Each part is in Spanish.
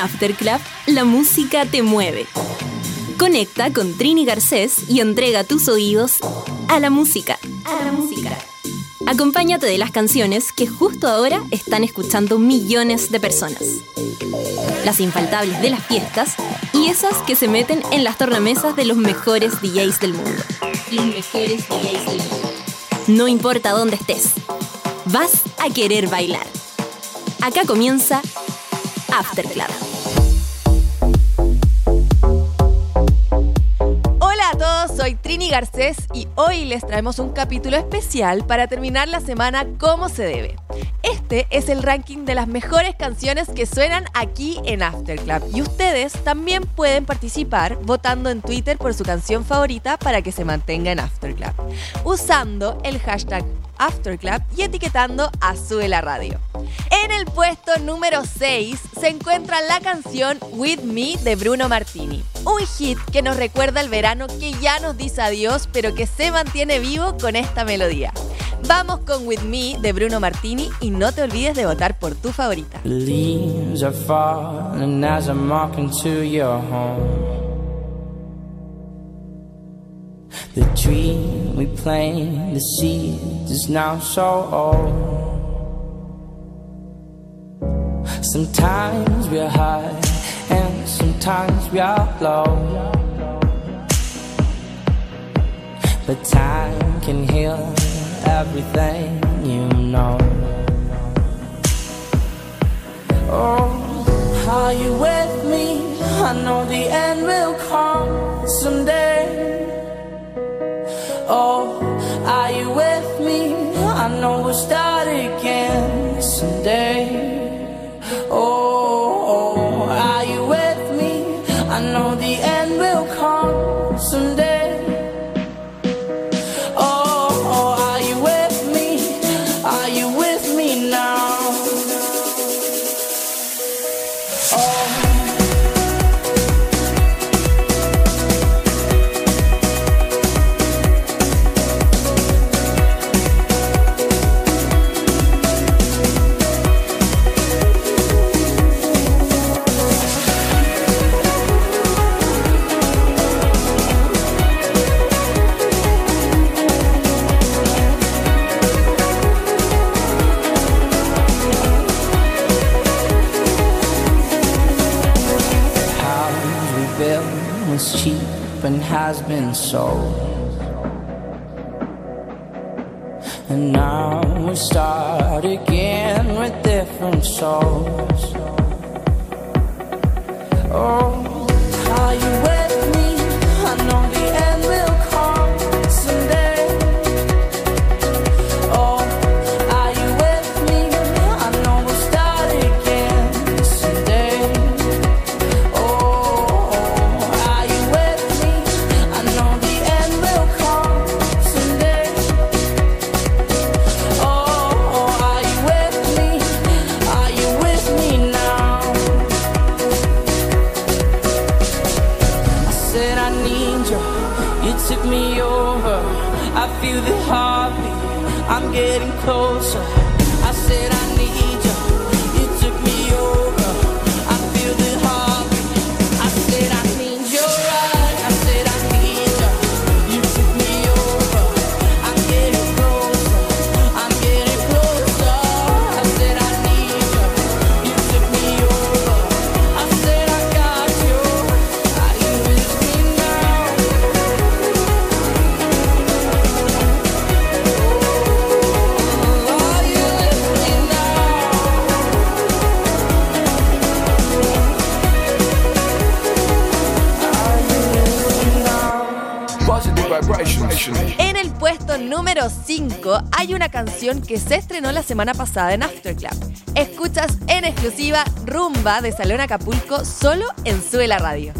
Afterclub, la música te mueve. Conecta con Trini Garcés y entrega tus oídos a la música. A la música. Acompáñate de las canciones que justo ahora están escuchando millones de personas. Las infaltables de las fiestas y esas que se meten en las tornamesas de los mejores DJs del mundo. Los mejores DJs del mundo. No importa dónde estés, vas a querer bailar. Acá comienza Afterclub. Hola Trini Garcés y hoy les traemos un capítulo especial para terminar la semana como se debe. Este es el ranking de las mejores canciones que suenan aquí en Afterclub y ustedes también pueden participar votando en Twitter por su canción favorita para que se mantenga en Afterclub, usando el hashtag Afterclub y etiquetando a Sube la Radio. En el puesto número 6 se encuentra la canción With Me de Bruno Martini. Un hit que nos recuerda el verano que ya nos dice adiós, pero que se mantiene vivo con esta melodía. Vamos con With Me de Bruno Martini y no te olvides de votar por tu favorita. The we the is now so old. Sometimes we're high and sometimes we are low. But time can heal everything you know. Oh, are you with me? I know the end will come someday. Oh, are you with me? I know we'll start again someday. And has been sold. And now we start again with different souls. Oh, are you with me? I know me over. I feel the heartbeat. I'm getting closer. I said I need En el puesto número 5 hay una canción que se estrenó la semana pasada en After Club. Escuchas en exclusiva Rumba de Salón Acapulco solo en Suela Radio.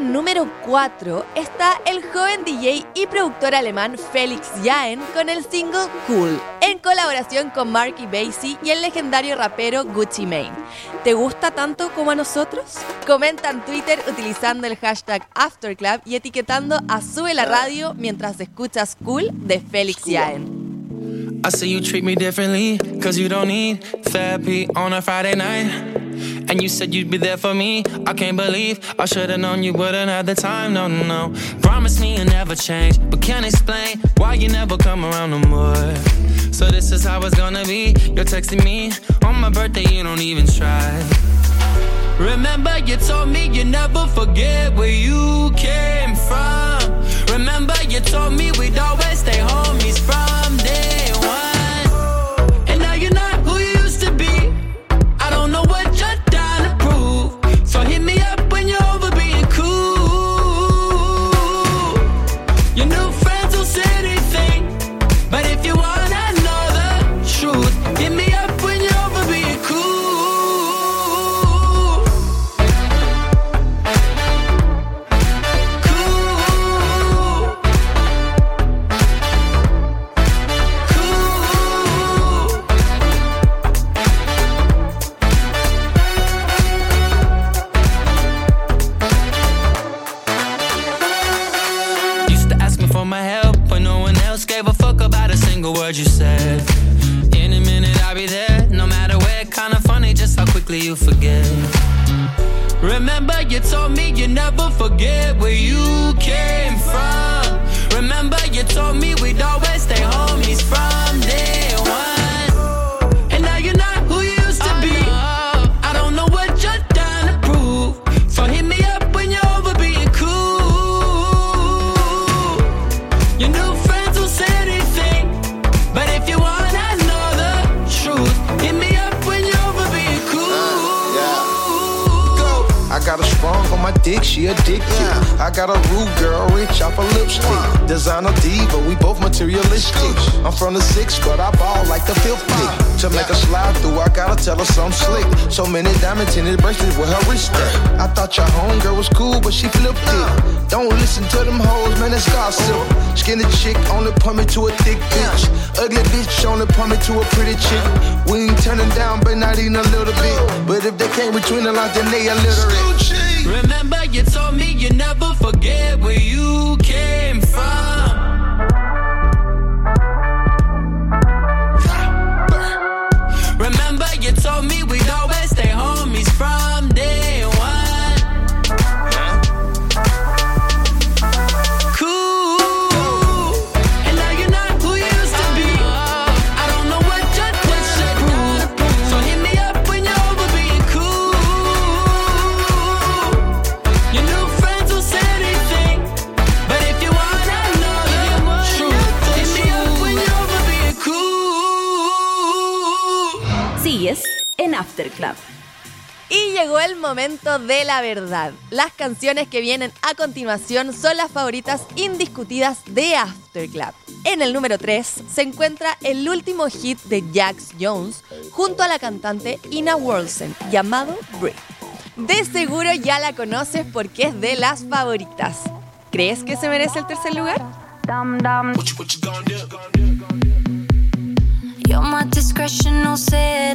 Número 4 está el joven DJ y productor alemán Felix Jaen con el single Cool, en colaboración con Marky Basie y el legendario rapero Gucci Mane. ¿Te gusta tanto como a nosotros? Comenta en Twitter utilizando el hashtag AfterClub y etiquetando a Sube la Radio mientras escuchas Cool de Felix Jaen. I see you treat me differently, cause you don't need therapy on a Friday night. And you said you'd be there for me. I can't believe I should've known you wouldn't have the time. No, no, no. Promise me you'll never change, but can't explain why you never come around no more. So this is how it's gonna be. You're texting me on my birthday, you don't even try. Remember, you told me you never forget where you came from. Remember, you told me we'd always quickly you forget. Remember, you told me you never forget where you came from. Remember, you told me we'd always stay homies from day dick, she a dick addicted. I got a rude girl, rich off a lipstick. Designer diva, we both materialistic. I'm from the six, but I ball like the fifth pick. To make her slide through, I gotta tell her some slick. So many diamonds in his bracelets with her wrist. I thought your homegirl was cool, but she flipped it. Don't listen to them hoes, man, it's gossip. Skinny chick only pump me to a thick bitch. Ugly bitch only pump me to a pretty chick. We ain't turning down, but not even a little bit. But if they came between the lines, then they illiterate. Remember, you told me you never forget where you came from. After Club. Y llegó el momento de la verdad. Las canciones que vienen a continuación son las favoritas indiscutidas de After Club. En el número 3 se encuentra el último hit de Jax Jones junto a la cantante Ina Wolsen llamado Breathe. De seguro ya la conoces porque es de las favoritas. ¿Crees que se merece el tercer lugar? You're my discretion, no sin.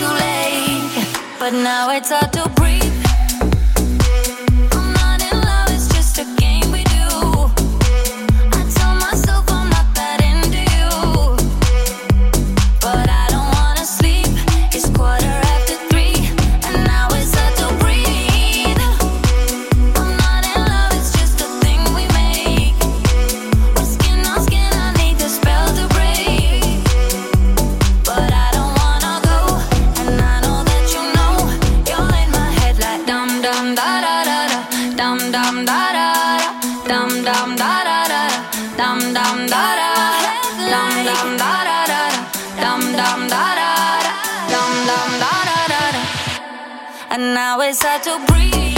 Too late? But now it's hard to now it's hard to breathe.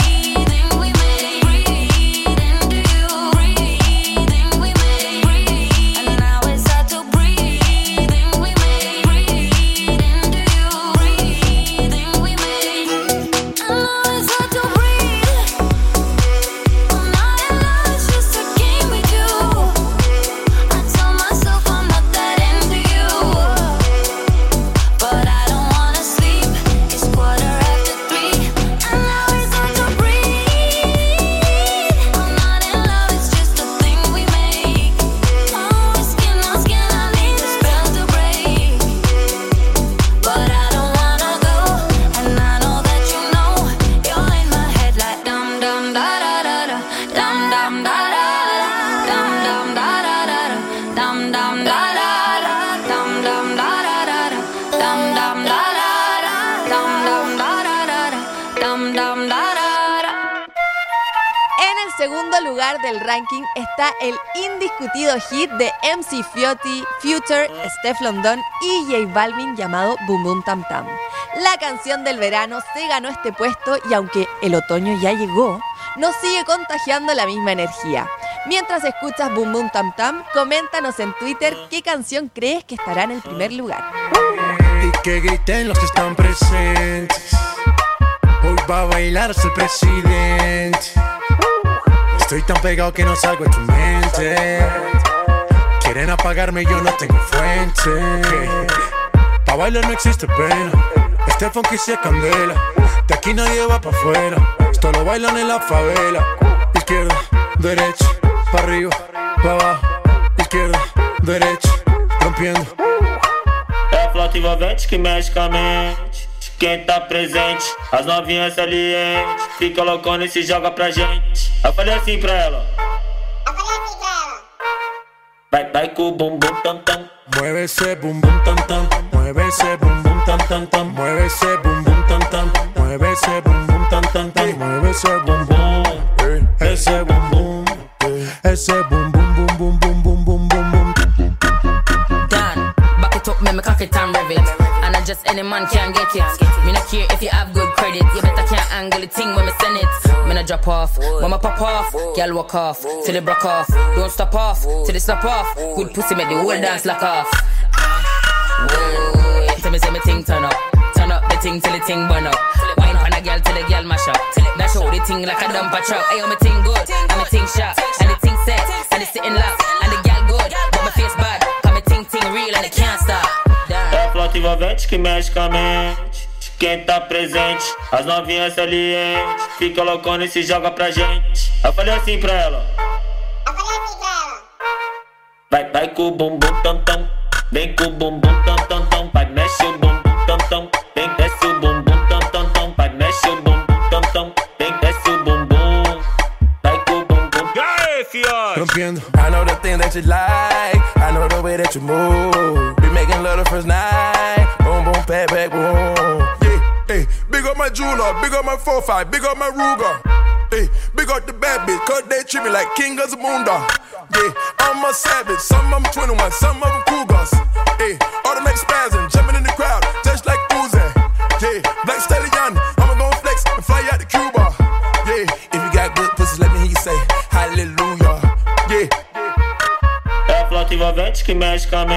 Está el indiscutido hit de MC Fiotti, Future, Steph London y J Balvin llamado Boom Boom Tam Tam. La canción del verano se ganó este puesto y aunque el otoño ya llegó, nos sigue contagiando la misma energía. Mientras escuchas Boom Boom Tam Tam, coméntanos en Twitter qué canción crees que estará en el primer lugar. Hoy va a presidente. Estoy tan pegado que no salgo de tu mente. Quieren apagarme, yo no tengo fuente. Pa' bailar no existe pena. Este funky se candela. De aquí nadie va pa' afuera. Esto lo bailan en la favela. Izquierda, derecha, pa' arriba, pa' abajo. Izquierda, derecha, rompiendo. É a envolvente que mexe com a mente. Quem tá presente, as novinhas salientes. Fica loucona e se joga pra gente. Eu falei assim pra ela. Eu falei assim pra ela. Vai, vai com bumbum tam tam. Mueve esse bumbum tam tam. Mueve esse bumbum tam tam tam. Mueve esse bumbum tam tam. Mueve esse girl walk off. Till it broke off. Don't stop off. Till it stop off. Good pussy make the whole dance lock off. Tell me say me thing turn up. Turn up the thing till the thing burn up. Wine pan a girl till the girl mash up. Dash out the thing like a dumper truck. Ayo me thing good. And me thing sharp. And the thing set. And the sitting lock. And the girl good. But my face bad. Cause me ting ting real and it can't stop. É flauta envolvente que mexe com a mente. Quem tá presente, as novinhas salientes. Fica loucona e se joga pra gente. Eu falei assim pra ela. Vai, vai com o bumbum tam tam. Vem com o bumbum tam tam tam. Vai, mexe o bumbum tam tam. Vem, desce o bumbum tam tam tam. Vai, mexe o bumbum tam tam. Vem, desce o bumbum. Vai com o bumbum. E aí, fiote? I know the thing that you like. I know the way that you move. Jeweler, big up my 4-5, big up my Ruger. Hey, big up the bad bitch, cause they treat me like king of Zamunda. Yeah, I'm a savage, some of them 21, some of them cougars. Hey, automatic spasm, jumping in the crowd, just like Uzi. Yeah, Black Stallion, I'ma go flex and fly out to Cuba. Yeah, If you got good pussies, let me hear you say hallelujah. yeah. É a flauta que mexe com.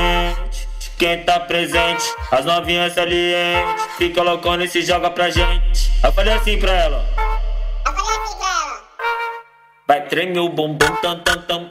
Quem tá presente, as novinhas salientes. Fica loucona e se joga pra gente. Eu falei assim pra ela. Vai treme o bumbum tam tam tam tam tam tam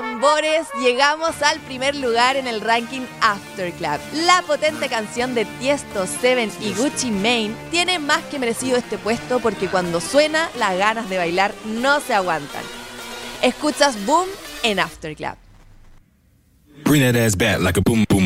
tambores, llegamos al primer lugar en el ranking After Club. La potente canción de Tiesto, Seven y Gucci Mane tiene más que merecido este puesto porque cuando suena las ganas de bailar no se aguantan. Escuchas Boom en After Club. Bring that ass back like a boom, boom, boom, boom.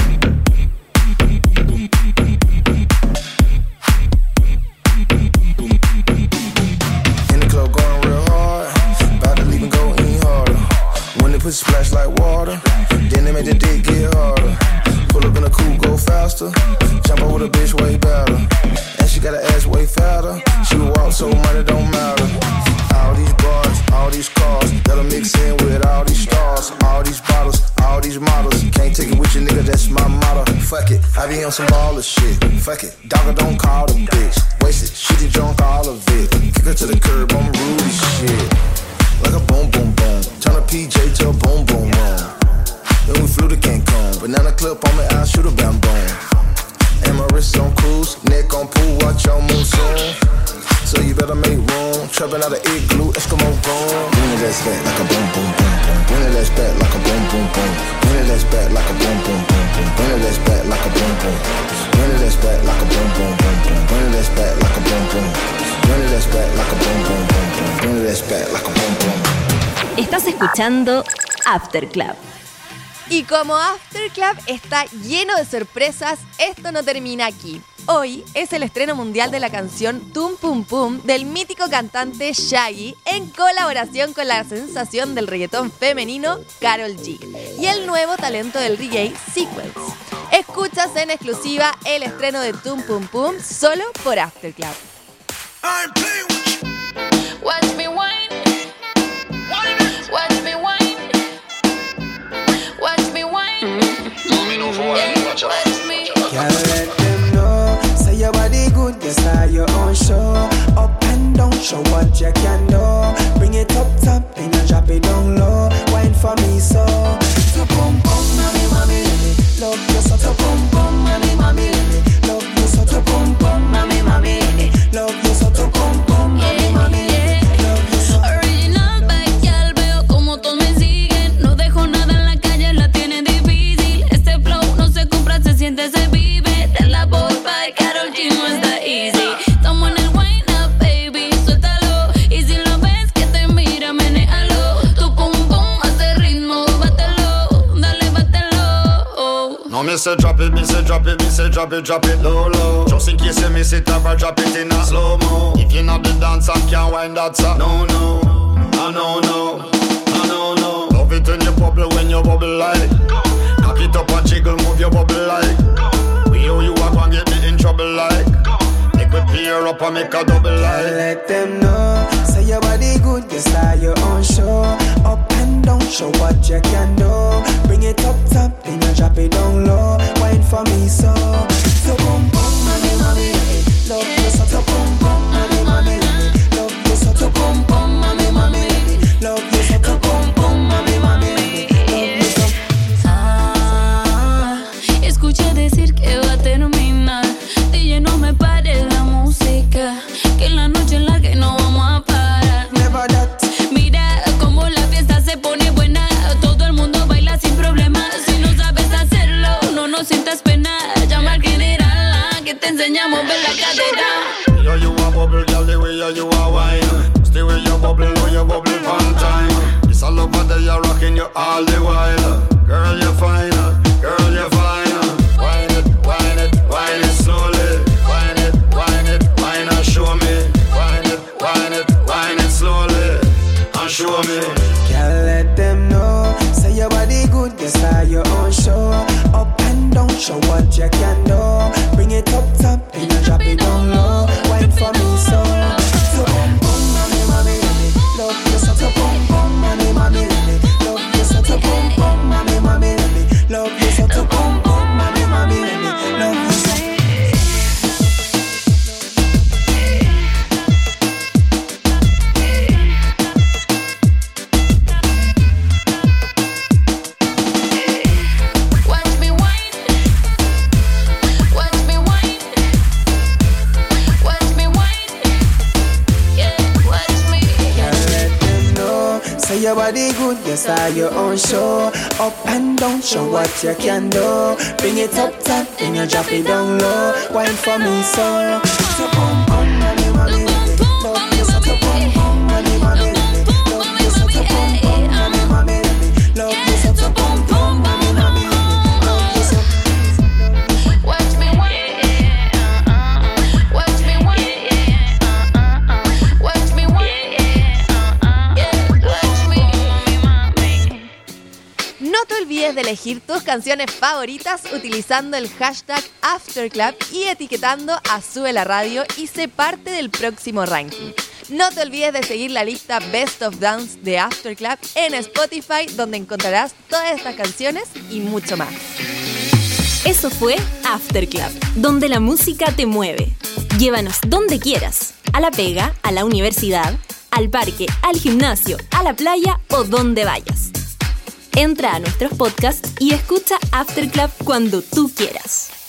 Trapping out of igloo, Eskimo gone. Bring it ass back like a boom, boom, boom, boom. Bring it ass back like a boom, boom, boom. Bring it ass back like a boom, boom, boom, boom. Bring it ass back like a boom, boom. Bring it ass back like a boom, boom, boom, boom. Bring it ass back like a boom, boom. Bring it ass back like a boom, boom, boom, boom. Bring it ass back like a boom, boom. Estás escuchando After Club. Y como After Club está lleno de sorpresas, esto no termina aquí. Hoy es el estreno mundial de la canción Tum Pum Pum del mítico cantante Shaggy en colaboración con la sensación del reggaetón femenino Carol G y el nuevo talento del reggae Sequence. Escuchas en exclusiva el estreno de Tum Pum Pum solo por After. Bátelo. Me say drop it, me say drop it, me say drop it, drop it low, low. Just in case you miss it, ever drop it in a slow mo. If you not the dance and can't wind that song, no, no, no, no, I no, no. Love it when you bubble, when you bubble like. Cock it up and jiggle, move your bubble like. We know you are gonna get me in trouble like. Make we pair up and make a double like. Let them know. Say your body good, you start your own show. Up and down, show what you can do. Bring it up top, then you drop it down low. Wine for me, so. So boom boom, mommy, mommy, love you show. Up and down, show what you can do. Bring it up top, then you drop it down low. Wine for me, so. Elegir tus canciones favoritas utilizando el hashtag AfterClub y etiquetando a Sube la Radio y sé parte del próximo ranking. No te olvides de seguir la lista Best of Dance de Afterclub en Spotify, donde encontrarás todas estas canciones y mucho más. Eso fue After Club, donde la música te mueve. Llévanos donde quieras, a la pega, a la universidad, al parque, al gimnasio, a la playa o donde vayas. Entra a nuestros podcasts y escucha After Club cuando tú quieras.